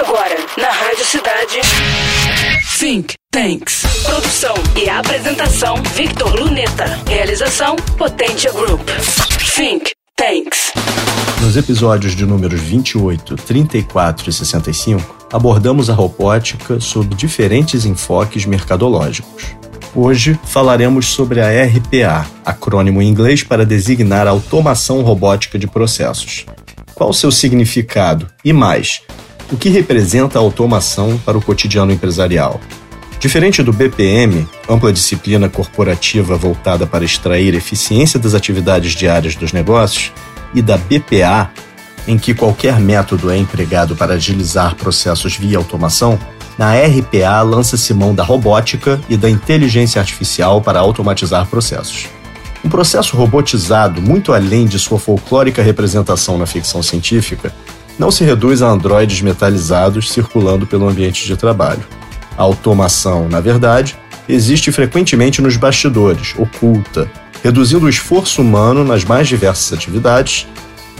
Agora, na Rádio Cidade. Think Tanks. Produção e apresentação: Victor Luneta. Realização: Potência Group. Think Tanks. Nos episódios de números 28, 34 e 65, abordamos a robótica sob diferentes enfoques mercadológicos. Hoje falaremos sobre a RPA, acrônimo em inglês para designar a automação robótica de processos. Qual o seu significado? E mais, o que representa a automação para o cotidiano empresarial? Diferente do BPM, ampla disciplina corporativa voltada para extrair eficiência das atividades diárias dos negócios, e da BPA, em que qualquer método é empregado para agilizar processos via automação, na RPA lança-se mão da robótica e da inteligência artificial para automatizar processos. Um processo robotizado, muito além de sua folclórica representação na ficção científica, não se reduz a androides metalizados circulando pelo ambiente de trabalho. A automação, na verdade, existe frequentemente nos bastidores, oculta, reduzindo o esforço humano nas mais diversas atividades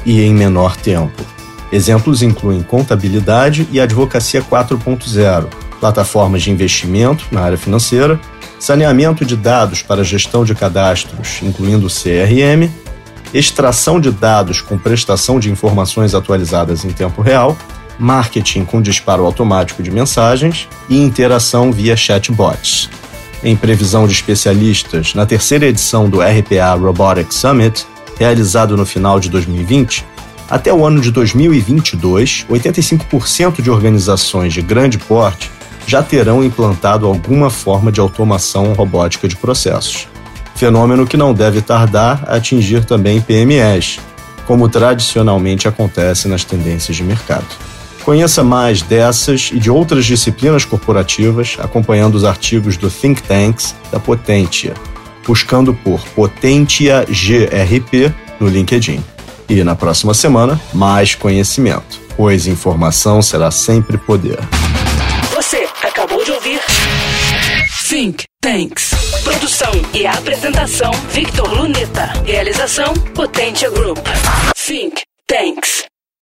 e em menor tempo. Exemplos incluem contabilidade e advocacia 4.0, plataformas de investimento na área financeira, saneamento de dados para gestão de cadastros, incluindo CRM, extração de dados com prestação de informações atualizadas em tempo real, marketing com disparo automático de mensagens e interação via chatbots. Em previsão de especialistas, na terceira edição do RPA Robotics Summit, realizado no final de 2020, até o ano de 2022, 85% de organizações de grande porte já terão implantado alguma forma de automação robótica de processos. Fenômeno que não deve tardar a atingir também PMEs, como tradicionalmente acontece nas tendências de mercado. Conheça mais dessas e de outras disciplinas corporativas acompanhando os artigos do Think Tanks da Potentia, buscando por Potentia GRP no LinkedIn. E na próxima semana, mais conhecimento, pois informação será sempre poder. Você acabou de ouvir Think Tanks. Produção e apresentação: Victor Luneta. Realização: Potência Group. Think Tanks.